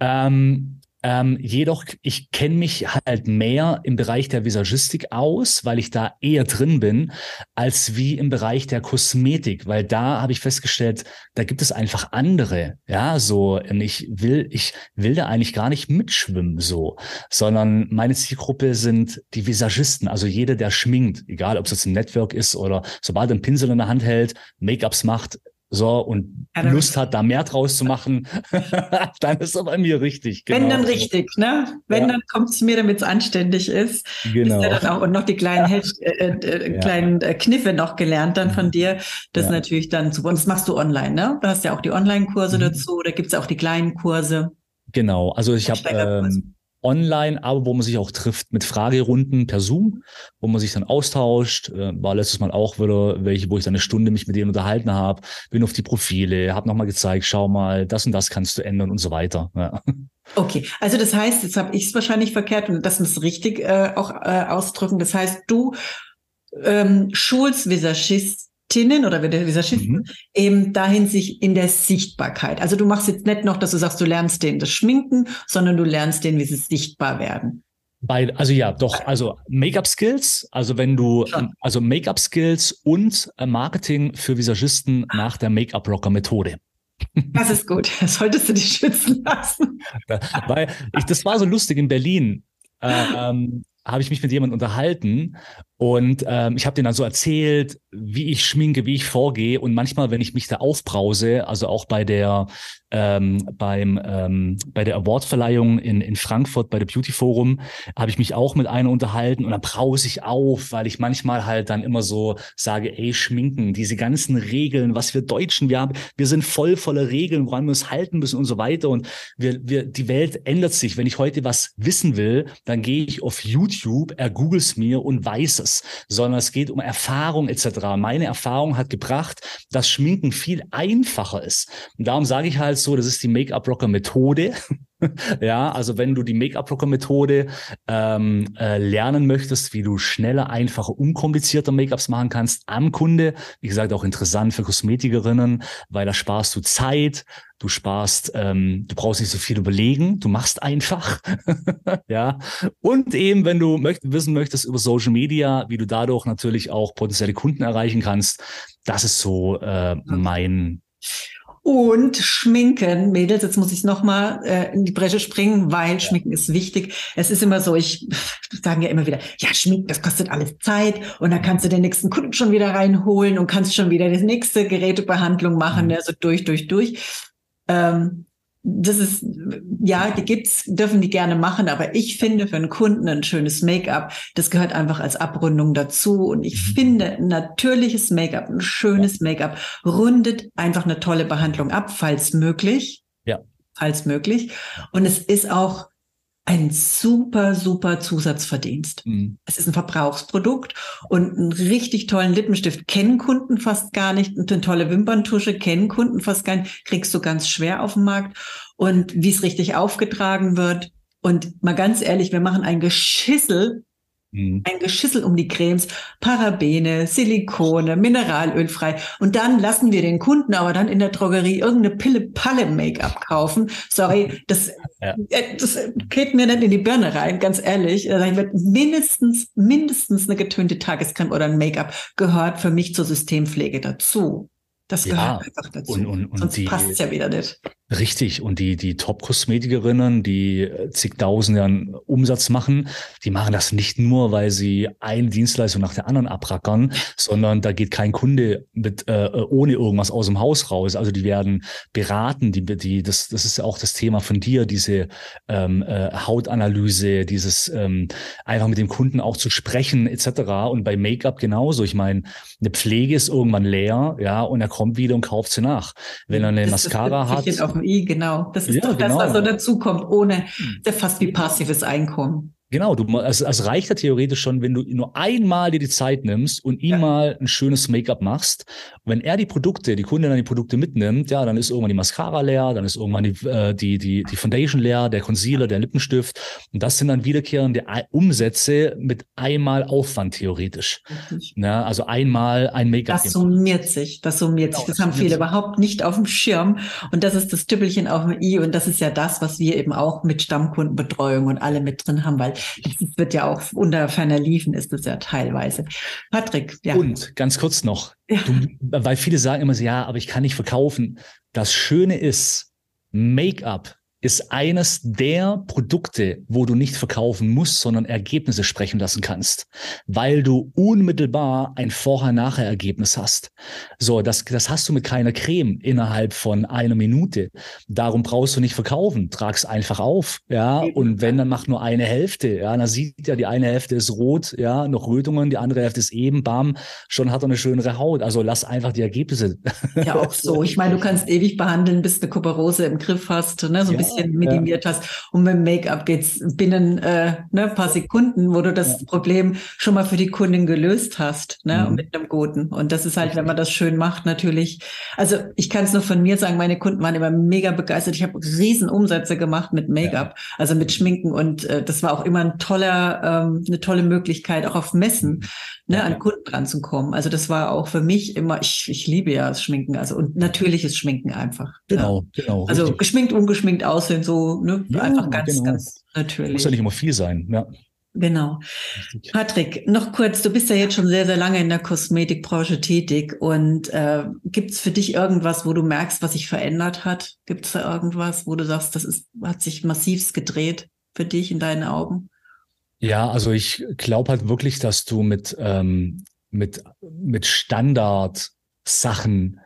Ähm, ähm, jedoch, ich kenne mich halt mehr im Bereich der Visagistik aus, weil ich da eher drin bin, als wie im Bereich der Kosmetik, weil da habe ich festgestellt, da gibt es einfach andere. Ja, so, und ich will, ich will da eigentlich gar nicht mitschwimmen, so, sondern meine Zielgruppe sind die Visagisten, also jeder, der schminkt, egal ob es jetzt ein Network ist oder sobald er einen Pinsel in der Hand hält, Make-ups macht, so und ja, Lust hat, da mehr draus zu machen, *laughs* dann ist er bei mir richtig.
Genau. Wenn dann richtig, ne? Wenn ja. dann kommt es mir, damit es anständig ist.
Genau.
Ist dann auch, und noch die kleinen, ja. äh, äh, ja. kleinen äh, Kniffe noch gelernt dann von mhm. dir. Das ist natürlich dann super. Und das machst du online, ne? Du hast ja auch die Online-Kurse mhm. dazu, da gibt es auch die kleinen Kurse.
Genau, also ich habe ähm, online, aber wo man sich auch trifft mit Fragerunden per Zoom, wo man sich dann austauscht. Äh, war letztes Mal auch wieder welche, wo ich dann eine Stunde mich mit denen unterhalten habe, bin auf die Profile, habe nochmal gezeigt, schau mal, das und das kannst du ändern und so weiter. Ja.
Okay, also das heißt, jetzt habe ich es wahrscheinlich verkehrt und das muss richtig äh, auch äh, ausdrücken. Das heißt, du ähm, schulst Visagistinnen oder Visagisten mhm. eben dahin sich in der Sichtbarkeit. Also du machst jetzt nicht noch, dass du sagst, du lernst denen das Schminken, sondern du lernst denen, wie sie sichtbar werden.
Bei, also ja, doch, also Make-up-Skills, also wenn du, also Make-up-Skills und äh, Marketing für Visagisten nach der Make-up-Rocker-Methode.
Das ist gut. Das solltest du dich schützen lassen.
Weil ich, das war so lustig in Berlin. Äh, ähm, habe ich mich mit jemandem unterhalten Und ähm, ich habe denen dann so erzählt, wie ich schminke, wie ich vorgehe. Und manchmal, wenn ich mich da aufbrause, also auch bei der ähm, beim ähm, bei der Awardverleihung in in Frankfurt bei der Beauty Forum habe ich mich auch mit einer unterhalten und dann brause ich auf, weil ich manchmal halt dann immer so sage, ey schminken, diese ganzen Regeln, was wir Deutschen, wir haben, wir sind voll voller Regeln, woran wir uns halten müssen und so weiter. Und wir wir die Welt ändert sich. Wenn ich heute was wissen will, dann gehe ich auf YouTube, er googles mir und weiß es, sondern es geht um Erfahrung etc. Meine Erfahrung hat gebracht, dass Schminken viel einfacher ist. Und darum sage ich halt so, das ist die Make-up-Rocker-Methode. Ja, also wenn du die Make-up-Rocker-Methode ähm, äh, lernen möchtest, wie du schneller, einfacher, unkomplizierter Make-ups machen kannst am Kunde, wie gesagt, auch interessant für Kosmetikerinnen, weil da sparst du Zeit, du sparst, ähm, du brauchst nicht so viel überlegen, du machst einfach. *laughs* ja. Und eben, wenn du möcht wissen möchtest über Social Media, wie du dadurch natürlich auch potenzielle Kunden erreichen kannst, das ist so äh, mein
und Schminken, Mädels, jetzt muss ich nochmal äh, in die Bresche springen, weil Schminken ist wichtig. Es ist immer so, ich *laughs* sagen ja immer wieder, ja, Schminken, das kostet alles Zeit und dann kannst du den nächsten Kunden schon wieder reinholen und kannst schon wieder die nächste Gerätebehandlung machen, mhm. ne, so durch, durch, durch. Ähm, das ist, ja, die gibt's, dürfen die gerne machen, aber ich finde für einen Kunden ein schönes Make-up, das gehört einfach als Abrundung dazu. Und ich mhm. finde, natürliches Make-up, ein schönes Make-up rundet einfach eine tolle Behandlung ab, falls möglich.
Ja.
Falls möglich. Und es ist auch ein super, super Zusatzverdienst. Mhm. Es ist ein Verbrauchsprodukt und einen richtig tollen Lippenstift kennen Kunden fast gar nicht. Und eine tolle Wimperntusche kennen Kunden fast gar nicht. Kriegst du ganz schwer auf dem Markt. Und wie es richtig aufgetragen wird. Und mal ganz ehrlich, wir machen ein Geschissel Mhm. Ein Geschissel um die Cremes, Parabene, Silikone, Mineralölfrei. Und dann lassen wir den Kunden aber dann in der Drogerie irgendeine Pille-Palle-Make-up kaufen. Sorry, *laughs* das, ja. Äh, das geht mir nicht in die Birne rein, ganz ehrlich. Dann wird mindestens, mindestens eine getönte Tagescreme oder ein Make-up gehört für mich zur Systempflege dazu. Das gehört ja, einfach dazu. Und, und, und Sonst passt es ja wieder nicht.
Richtig. Und die, die Top-Kosmetikerinnen, die äh, zigtausend Jahren Umsatz machen, die machen das nicht nur, weil sie eine Dienstleistung nach der anderen abrackern, sondern da geht kein Kunde mit, äh, ohne irgendwas aus dem Haus raus. Also die werden beraten, die, die, das, das ist ja auch das Thema von dir, diese ähm, äh, Hautanalyse, dieses ähm, einfach mit dem Kunden auch zu sprechen, etc. Und bei Make-up genauso. Ich meine, eine Pflege ist irgendwann leer, ja, und er kommt wieder und kauft sie nach. Wenn er eine das Mascara hat
I, genau. Das ist ja, doch genau. das, was so dazukommt, ohne hm. fast wie passives Einkommen.
Genau, du, es, es reicht ja theoretisch schon, wenn du nur einmal dir die Zeit nimmst und ihm ja. mal ein schönes Make-up machst. Und wenn er die Produkte, die Kundin dann die Produkte mitnimmt, ja, dann ist irgendwann die Mascara leer, dann ist irgendwann die, äh, die, die, die Foundation leer, der Concealer, der Lippenstift. Und das sind dann wiederkehrende Umsätze mit einmal Aufwand theoretisch. Ja, also einmal ein Make-up.
Das summiert sich, das summiert genau, sich. Das, das haben viele sich. überhaupt nicht auf dem Schirm. Und das ist das Tüppelchen auf dem i. Und das ist ja das, was wir eben auch mit Stammkundenbetreuung und alle mit drin haben, weil das wird ja auch unter ferner Liefen ist es ja teilweise. Patrick, ja.
Und ganz kurz noch, ja. du, weil viele sagen immer so, ja, aber ich kann nicht verkaufen. Das Schöne ist, Make-up ist eines der Produkte, wo du nicht verkaufen musst, sondern Ergebnisse sprechen lassen kannst, weil du unmittelbar ein Vorher-Nachher-Ergebnis hast. So, das, das hast du mit keiner Creme innerhalb von einer Minute. Darum brauchst du nicht verkaufen. Trag's einfach auf, ja. Und wenn, dann mach nur eine Hälfte, ja. Dann sieht ja, die eine Hälfte ist rot, ja, noch Rötungen, die andere Hälfte ist eben, bam, schon hat er eine schönere Haut. Also lass einfach die Ergebnisse.
Ja, auch *laughs* so. Ich meine, du kannst ewig behandeln, bis du Kuperose im Griff hast, ne? So ein ja bisschen minimiert ja. hast. Und mit Make-up geht's binnen äh, ne, paar Sekunden, wo du das ja. Problem schon mal für die Kundin gelöst hast, ne, mhm. mit einem guten. Und das ist halt, wenn man das schön macht, natürlich. Also ich kann es nur von mir sagen, meine Kunden waren immer mega begeistert. Ich habe riesen Umsätze gemacht mit Make-up, ja. also mit Schminken. Und äh, das war auch immer ein toller, ähm, eine tolle Möglichkeit, auch auf Messen, ne, an Kunden dran zu kommen. Also das war auch für mich immer, ich, ich liebe ja das Schminken, also und natürliches Schminken einfach.
Genau, genau.
Also richtig. geschminkt, ungeschminkt aussehen, so ne, ja, einfach ganz, genau. ganz natürlich.
Muss ja nicht immer viel sein, ja.
Genau. Patrick, noch kurz, du bist ja jetzt schon sehr, sehr lange in der Kosmetikbranche tätig und äh, gibt es für dich irgendwas, wo du merkst, was sich verändert hat? Gibt es da irgendwas, wo du sagst, das ist, hat sich massivst gedreht für dich in deinen Augen?
Ja, also ich glaube halt wirklich, dass du mit, ähm, mit, mit Standard-Sachen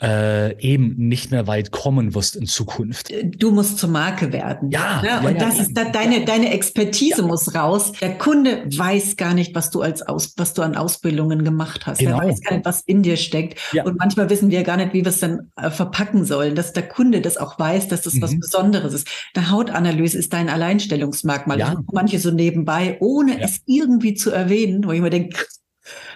äh, eben nicht mehr weit kommen wirst in Zukunft.
Du musst zur Marke werden.
Ja.
Ne?
ja
und
ja,
das
ja.
ist da, deine, deine Expertise muss raus. Der Kunde weiß gar nicht, was du als aus, was du an Ausbildungen gemacht hast.
Genau.
Er weiß gar nicht, was in dir steckt. Und manchmal wissen wir gar nicht, wie wir es dann äh, verpacken sollen, dass der Kunde das auch weiß, dass das was
Mhm.
Besonderes ist. Eine Hautanalyse ist dein Alleinstellungsmerkmal. Manche so nebenbei, ohne es irgendwie zu erwähnen, wo ich mir denke.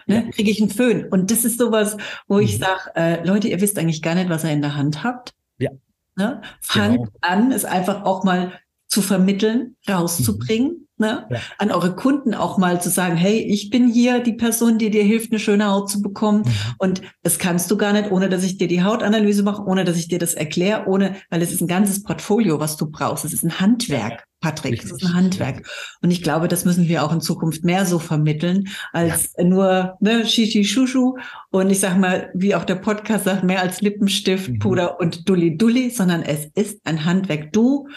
Ne, kriege ich einen Föhn. Und das ist sowas, wo ich
Mhm.
sage, äh, Leute, ihr wisst eigentlich gar nicht, was ihr in der Hand habt.
Ja.
Ne? Fangt
Genau.
an, es einfach auch mal zu vermitteln, rauszubringen. Ne?
Ja.
An eure Kunden auch mal zu sagen, hey, ich bin hier die Person, die dir hilft, eine schöne Haut zu bekommen.
Mhm.
Und das kannst du gar nicht, ohne dass ich dir die Hautanalyse mache, ohne dass ich dir das erkläre, ohne, weil es ist ein ganzes Portfolio, was du brauchst. Es ist ein Handwerk, Patrick. Es ist
Richtig.
ein Handwerk. Und ich glaube, das müssen wir auch in Zukunft mehr so vermitteln, als nur ne, Shishi Shushu. Und ich sag mal, wie auch der Podcast sagt, mehr als Lippenstift,
Mhm.
Puder und Dulli Dulli, sondern es ist ein Handwerk. Du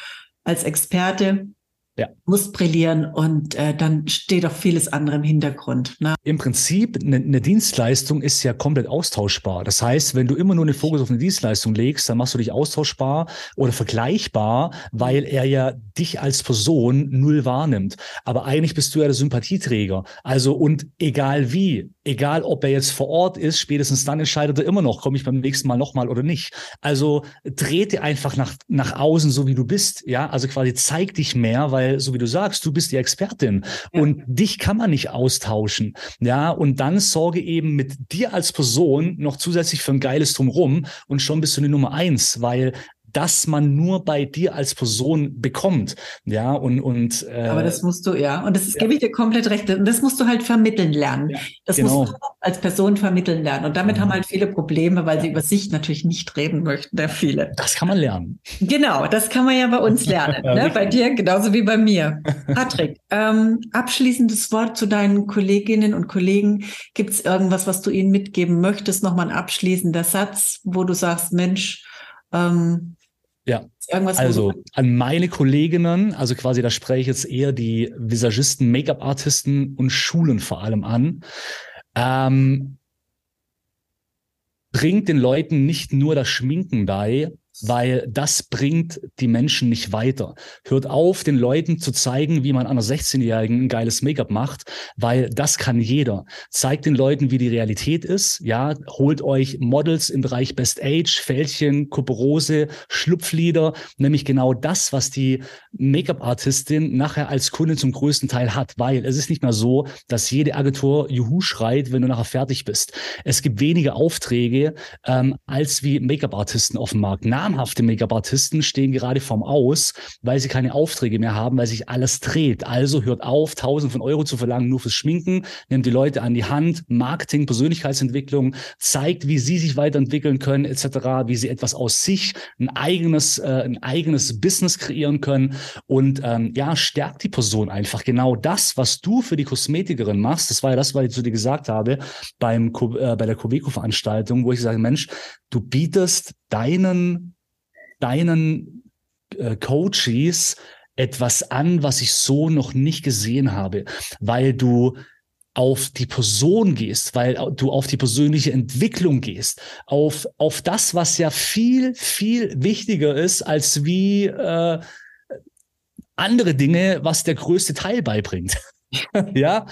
als Experte
Ja.
musst brillieren und äh, dann steht auch vieles andere im Hintergrund. Ne?
Im Prinzip, eine, eine Dienstleistung ist ja komplett austauschbar. Das heißt, wenn du immer nur den Fokus auf eine Dienstleistung legst, dann machst du dich austauschbar oder vergleichbar, weil er ja dich als Person null wahrnimmt. Aber eigentlich bist du ja der Sympathieträger. Also und egal wie, egal ob er jetzt vor Ort ist, spätestens dann entscheidet er immer noch, komme ich beim nächsten Mal nochmal oder nicht. Also trete einfach nach, nach außen, so wie du bist. Ja, also quasi zeig dich mehr, weil, so wie du sagst, du bist die Expertin
Ja.
und dich kann man nicht austauschen. Ja, und dann sorge eben mit dir als Person noch zusätzlich für ein geiles Drumrum und schon bist du die Nummer eins, weil das man nur bei dir als Person bekommt. Ja, und, und äh,
Aber das musst du, ja. Und das ist, gebe ich dir komplett recht. Und das musst du halt vermitteln lernen.
Ja,
das
genau.
musst du als Person vermitteln lernen. Und damit
Mhm.
haben halt viele Probleme, weil sie über sich natürlich nicht reden möchten, der viele.
das kann man lernen.
Genau, das kann man ja bei uns *laughs* lernen.
Ja,
ne? Bei dir genauso wie bei mir. Patrick, ähm, abschließendes Wort zu deinen Kolleginnen und Kollegen. Gibt es irgendwas, was du ihnen mitgeben möchtest? Nochmal ein abschließender Satz, wo du sagst, Mensch, ähm,
Ja.
irgendwas,
Also an meine Kolleginnen, also quasi da spreche ich jetzt eher die Visagisten, Make-up-Artisten und Schulen vor allem an. Ähm, bringt den Leuten nicht nur das Schminken bei, weil das bringt die Menschen nicht weiter. Hört auf, den Leuten zu zeigen, wie man einer 16-Jährigen ein geiles Make-up macht, weil das kann jeder. Zeigt den Leuten, wie die Realität ist. Ja, holt euch Models im Bereich Best Age, Fältchen, Kuperose, Schlupflieder, nämlich genau das, was die Make-up-Artistin nachher als Kunde zum größten Teil hat, weil es ist nicht mehr so, dass jede Agentur Juhu schreit, wenn du nachher fertig bist. Es gibt weniger Aufträge ähm, als wie Make-up-Artisten auf dem Markt. Namhafte Make-up-Artisten stehen gerade vorm Aus, weil sie keine Aufträge mehr haben, weil sich alles dreht. Also hört auf, tausend von Euro zu verlangen nur fürs Schminken, nimmt die Leute an die Hand, Marketing, Persönlichkeitsentwicklung, zeigt, wie sie sich weiterentwickeln können, etc., wie sie etwas aus sich, ein eigenes, äh, ein eigenes Business kreieren können und ähm, ja, stärkt die Person einfach. Genau das, was du für die Kosmetikerin machst, das war ja das, was ich zu dir gesagt habe beim äh, bei der Coveco-Veranstaltung, wo ich sage, Mensch, du bietest deinen deinen äh, Coaches etwas an, was ich so noch nicht gesehen habe, weil du auf die Person gehst, weil du auf die persönliche Entwicklung gehst, auf, auf das, was ja viel, viel wichtiger ist, als wie äh, andere Dinge, was der größte Teil beibringt. *laughs* *laughs* ja,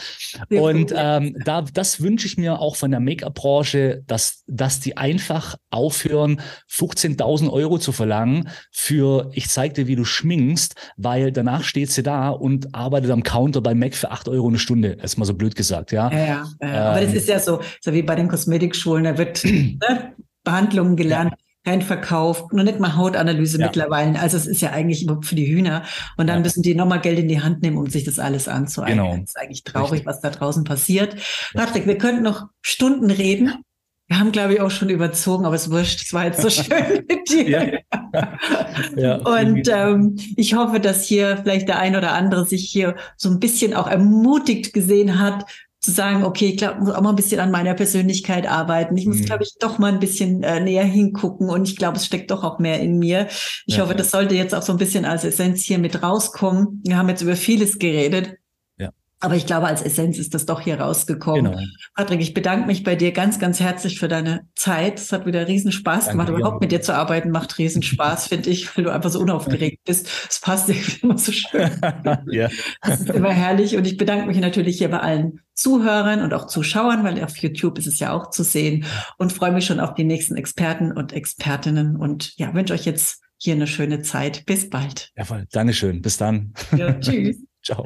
und ähm, da, das wünsche ich mir auch von der Make-up-Branche, dass, dass die einfach aufhören, 15.000 Euro zu verlangen für, ich zeig dir, wie du schminkst, weil danach steht sie da und arbeitet am Counter bei Mac für 8 Euro eine Stunde. Erst mal so blöd gesagt, ja.
Ja, ja, ja. aber das
Ähm.
ist ja so, so wie bei den Kosmetikschulen, da wird *clears throat* ne, Behandlungen gelernt, kein Verkauf, noch nicht mal Hautanalyse
Ja.
mittlerweile. Also es ist ja eigentlich überhaupt für die Hühner. Und dann
Ja.
müssen die nochmal Geld in die Hand nehmen, um sich das alles anzueignen.
Genau.
Das ist eigentlich traurig,
Richtig.
was da draußen passiert. Patrick, wir könnten noch Stunden reden. Wir haben, glaube ich, auch schon überzogen, aber es wurscht. Es war jetzt so *laughs* schön mit dir.
Ja. *laughs*
Und ähm, ich hoffe, dass hier vielleicht der ein oder andere sich hier so ein bisschen auch ermutigt gesehen hat, zu sagen, okay, ich glaube, muss auch mal ein bisschen an meiner Persönlichkeit arbeiten. Ich muss,
Mhm.
glaube ich, doch mal ein bisschen äh, näher hingucken und ich glaube, es steckt doch auch mehr in mir. Ich
Ja.
hoffe, das sollte jetzt auch so ein bisschen als Essenz hier mit rauskommen. Wir haben jetzt über vieles geredet. Aber ich glaube, als Essenz ist das doch hier rausgekommen. Genau. Patrick, ich bedanke mich bei dir ganz, ganz herzlich für deine Zeit. Es hat wieder riesen Spaß gemacht. Danke, Überhaupt ja. mit dir zu arbeiten macht riesen Spaß, *laughs* finde ich, weil du einfach so unaufgeregt bist. Es passt immer so schön. *laughs* ja. Das ist immer herrlich. Und ich bedanke mich natürlich hier bei allen Zuhörern und auch Zuschauern, weil auf YouTube ist es ja auch zu sehen. Und freue mich schon auf die nächsten Experten und Expertinnen. Und ja, wünsche euch jetzt hier eine schöne Zeit. Bis bald.
Ja, voll. Dankeschön. Bis dann. Ja, tschüss. *laughs* Ciao.